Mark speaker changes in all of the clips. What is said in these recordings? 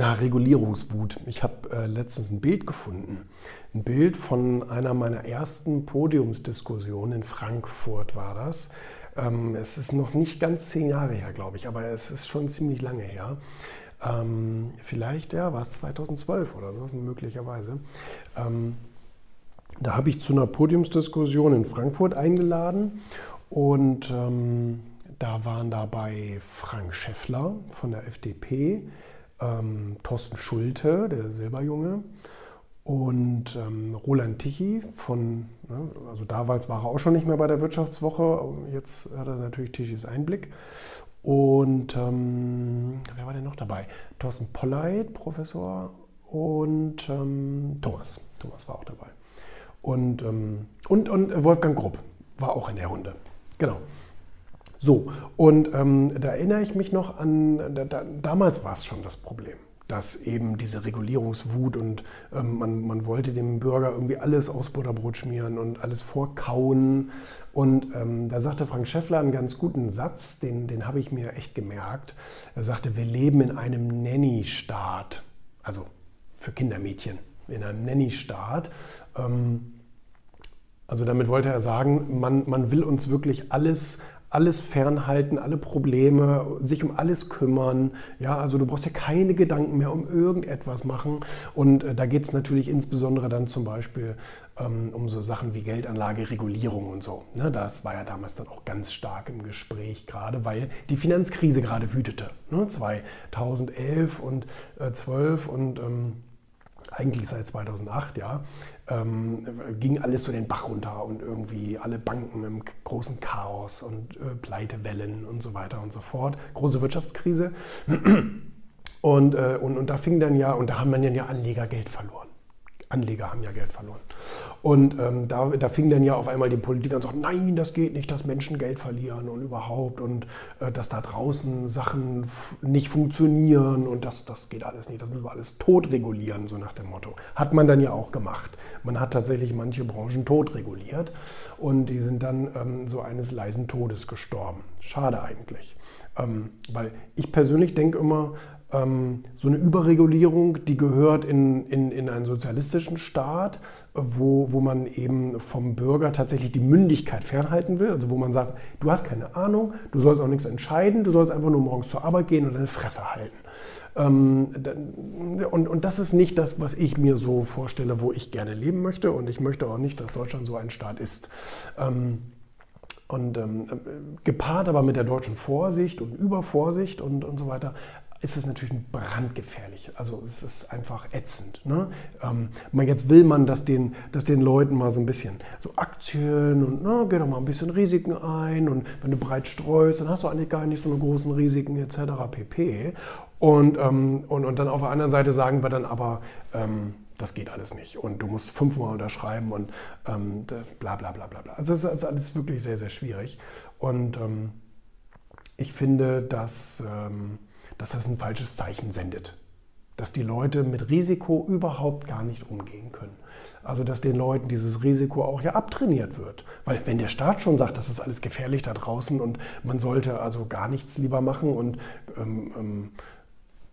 Speaker 1: Na, Regulierungswut. Ich habe äh, letztens ein Bild gefunden. Ein Bild von einer meiner ersten Podiumsdiskussionen in Frankfurt war das. Ähm, es ist noch nicht ganz zehn Jahre her, glaube ich, aber es ist schon ziemlich lange her. Ähm, vielleicht, ja, war es 2012 oder so, möglicherweise. Ähm, da habe ich zu einer Podiumsdiskussion in Frankfurt eingeladen und ähm, da waren dabei Frank Schäffler von der FDP, ähm, Thorsten Schulte, der Silberjunge, und ähm, Roland Tichy von, ne, also damals war er auch schon nicht mehr bei der Wirtschaftswoche, jetzt hat er natürlich Tichys Einblick. Und ähm, wer war denn noch dabei? Thorsten Polleit, Professor, und ähm, Thomas. Thomas war auch dabei. Und, ähm, und, und Wolfgang Grupp war auch in der Runde. Genau. So, und ähm, da erinnere ich mich noch an, da, da, damals war es schon das Problem, dass eben diese Regulierungswut und ähm, man, man wollte dem Bürger irgendwie alles aus Butterbrot schmieren und alles vorkauen. Und ähm, da sagte Frank Schäffler einen ganz guten Satz, den, den habe ich mir echt gemerkt. Er sagte, wir leben in einem Nanny-Staat, also für Kindermädchen, in einem Nanny-Staat. Ähm, also damit wollte er sagen, man, man will uns wirklich alles alles fernhalten, alle Probleme, sich um alles kümmern. Ja, also du brauchst ja keine Gedanken mehr um irgendetwas machen. Und äh, da geht es natürlich insbesondere dann zum Beispiel ähm, um so Sachen wie Geldanlage, Regulierung und so. Ne, das war ja damals dann auch ganz stark im Gespräch, gerade weil die Finanzkrise gerade wütete. Ne, 2011 und äh, 12 und ähm, eigentlich seit 2008, ja, ähm, ging alles so den Bach runter und irgendwie alle Banken im großen Chaos und äh, Pleitewellen und so weiter und so fort. Große Wirtschaftskrise. Und, äh, und, und da fing dann ja, und da haben dann ja Anleger Geld verloren. Anleger haben ja Geld verloren. Und ähm, da, da fing dann ja auf einmal die Politik an und sagt, nein, das geht nicht, dass Menschen Geld verlieren und überhaupt und äh, dass da draußen Sachen nicht funktionieren und das, das geht alles nicht, das müssen wir alles tot regulieren, so nach dem Motto. Hat man dann ja auch gemacht. Man hat tatsächlich manche Branchen tot reguliert und die sind dann ähm, so eines leisen Todes gestorben. Schade eigentlich. Ähm, weil ich persönlich denke immer, ähm, so eine Überregulierung, die gehört in, in, in einen sozialistischen Staat, wo, wo man eben vom Bürger tatsächlich die Mündigkeit fernhalten will. Also wo man sagt, du hast keine Ahnung, du sollst auch nichts entscheiden, du sollst einfach nur morgens zur Arbeit gehen und deine Fresse halten. Ähm, und, und das ist nicht das, was ich mir so vorstelle, wo ich gerne leben möchte. Und ich möchte auch nicht, dass Deutschland so ein Staat ist. Ähm, und ähm, gepaart aber mit der deutschen Vorsicht und Übervorsicht und, und so weiter, ist es natürlich brandgefährlich. Also es ist einfach ätzend. Ne? Ähm, jetzt will man, dass den, dass den Leuten mal so ein bisschen so Aktien und na, geh doch mal ein bisschen Risiken ein und wenn du breit streust, dann hast du eigentlich gar nicht so eine großen Risiken etc. pp. Und, ähm, und, und dann auf der anderen Seite sagen wir dann aber, ähm, das geht alles nicht und du musst fünfmal unterschreiben und ähm, bla bla bla bla bla. Also das ist alles wirklich sehr, sehr schwierig. Und ähm, ich finde, dass ähm, dass das ein falsches Zeichen sendet. Dass die Leute mit Risiko überhaupt gar nicht umgehen können. Also dass den Leuten dieses Risiko auch ja abtrainiert wird. Weil wenn der Staat schon sagt, das ist alles gefährlich da draußen und man sollte also gar nichts lieber machen und ähm, ähm,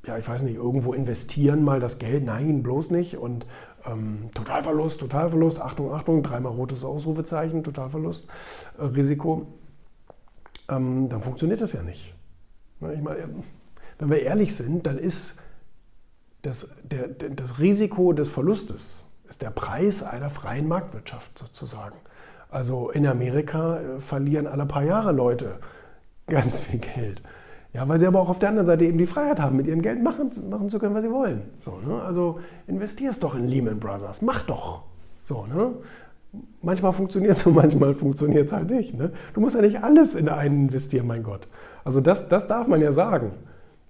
Speaker 1: ja, ich weiß nicht, irgendwo investieren mal das Geld, nein, bloß nicht. Und ähm, Totalverlust, Totalverlust, Achtung, Achtung, dreimal rotes Ausrufezeichen, Totalverlust, äh, Risiko, ähm, dann funktioniert das ja nicht. Ich meine, wenn wir ehrlich sind, dann ist das, der, das Risiko des Verlustes ist der Preis einer freien Marktwirtschaft sozusagen. Also in Amerika äh, verlieren alle paar Jahre Leute ganz viel Geld. Ja, weil sie aber auch auf der anderen Seite eben die Freiheit haben, mit ihrem Geld machen, machen zu können, was sie wollen. So, ne? Also investierst doch in Lehman Brothers, mach doch. So, ne? Manchmal funktioniert es und manchmal funktioniert es halt nicht. Ne? Du musst ja nicht alles in einen investieren, mein Gott. Also das, das darf man ja sagen.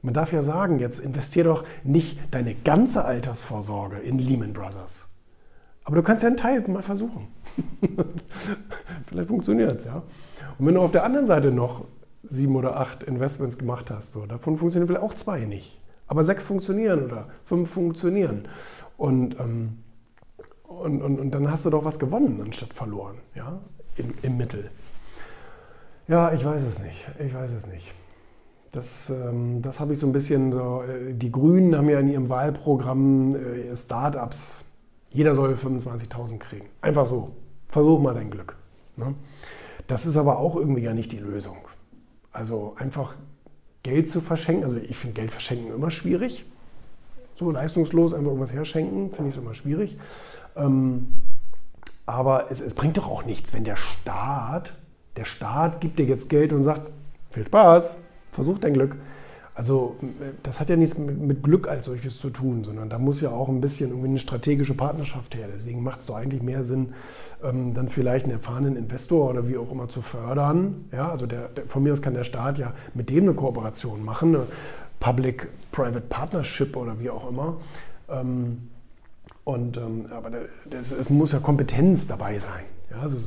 Speaker 1: Man darf ja sagen, jetzt investier doch nicht deine ganze Altersvorsorge in Lehman Brothers. Aber du kannst ja einen Teil mal versuchen. Vielleicht funktioniert es, ja. Und wenn du auf der anderen Seite noch sieben oder acht Investments gemacht hast, so, davon funktionieren vielleicht auch zwei nicht. Aber sechs funktionieren oder fünf funktionieren. Und, ähm, und, und, und dann hast du doch was gewonnen anstatt verloren, ja, im, im Mittel. Ja, ich weiß es nicht. Ich weiß es nicht Das, ähm, das habe ich so ein bisschen so. Äh, die Grünen haben ja in ihrem Wahlprogramm äh, Startups. Jeder soll 25.000 kriegen. Einfach so. Versuch mal dein Glück. Ne? Das ist aber auch irgendwie ja nicht die Lösung. Also einfach Geld zu verschenken. Also ich finde Geld verschenken immer schwierig. So leistungslos einfach irgendwas herschenken, finde ich immer schwierig. Ähm, aber es, es bringt doch auch nichts, wenn der Staat, der Staat gibt dir jetzt Geld und sagt, viel Spaß, versuch dein Glück. Also das hat ja nichts mit, Glück als solches zu tun, sondern da muss ja auch ein bisschen irgendwie eine strategische Partnerschaft her. Deswegen macht es doch eigentlich mehr Sinn, ähm, dann vielleicht einen erfahrenen Investor oder wie auch immer zu fördern. Ja, also der, der, von mir aus kann der Staat ja mit dem eine Kooperation machen, eine Public-Private Partnership oder wie auch immer. Ähm, und, ähm, aber es muss ja Kompetenz dabei sein. Ja, also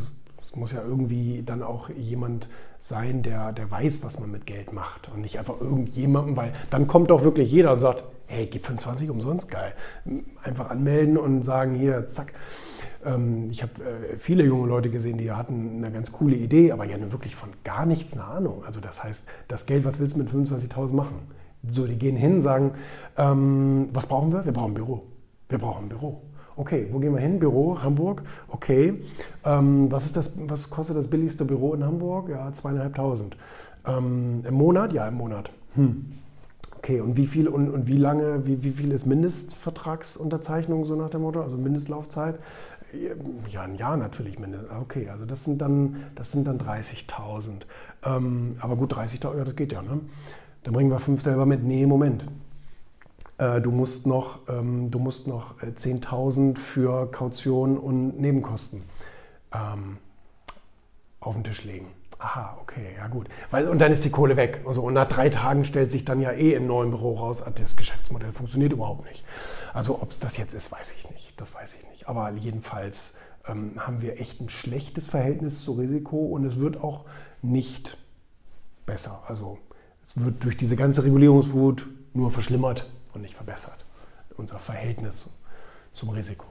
Speaker 1: es muss ja irgendwie dann auch jemand sein, der, der weiß, was man mit Geld macht und nicht einfach irgendjemandem, weil dann kommt doch wirklich jeder und sagt, hey, gib 25 umsonst, geil. Einfach anmelden und sagen, hier, zack. Ähm, ich habe äh, viele junge Leute gesehen, die hatten eine ganz coole Idee, aber ja wirklich von gar nichts eine Ahnung. Also das heißt, das Geld, was willst du mit 25.000 machen? So, die gehen hin, sagen, ähm, was brauchen wir? Wir brauchen ein Büro. Wir brauchen ein Büro. Okay, wo gehen wir hin? Büro, Hamburg. Okay. Ähm, was, ist das, was kostet das billigste Büro in Hamburg? Ja, zweieinhalbtausend. Ähm, Im Monat? Ja, im Monat. Hm. Okay, und wie viel und, und wie lange, wie, wie viel ist Mindestvertragsunterzeichnung, so nach dem Motto, also Mindestlaufzeit? Ja, ein Jahr natürlich mindestens. Okay, also das sind dann, dann 30.000. Ähm, aber gut, 30.000, ja, das geht ja, ne? Dann bringen wir fünf selber mit. Nee, Moment. Äh, du musst noch, ähm, du musst noch 10.000 äh, für Kaution und Nebenkosten ähm, auf den Tisch legen. Aha, okay, ja gut. Weil, und dann ist die Kohle weg. Also, und nach drei Tagen stellt sich dann ja eh im neuen Büro raus, ah, das Geschäftsmodell funktioniert überhaupt nicht. Also ob es das jetzt ist, weiß ich nicht. Das weiß ich nicht. Aber jedenfalls ähm, haben wir echt ein schlechtes Verhältnis zu Risiko und es wird auch nicht besser. Also es wird durch diese ganze Regulierungswut nur verschlimmert und nicht verbessert. Unser Verhältnis zum Risiko.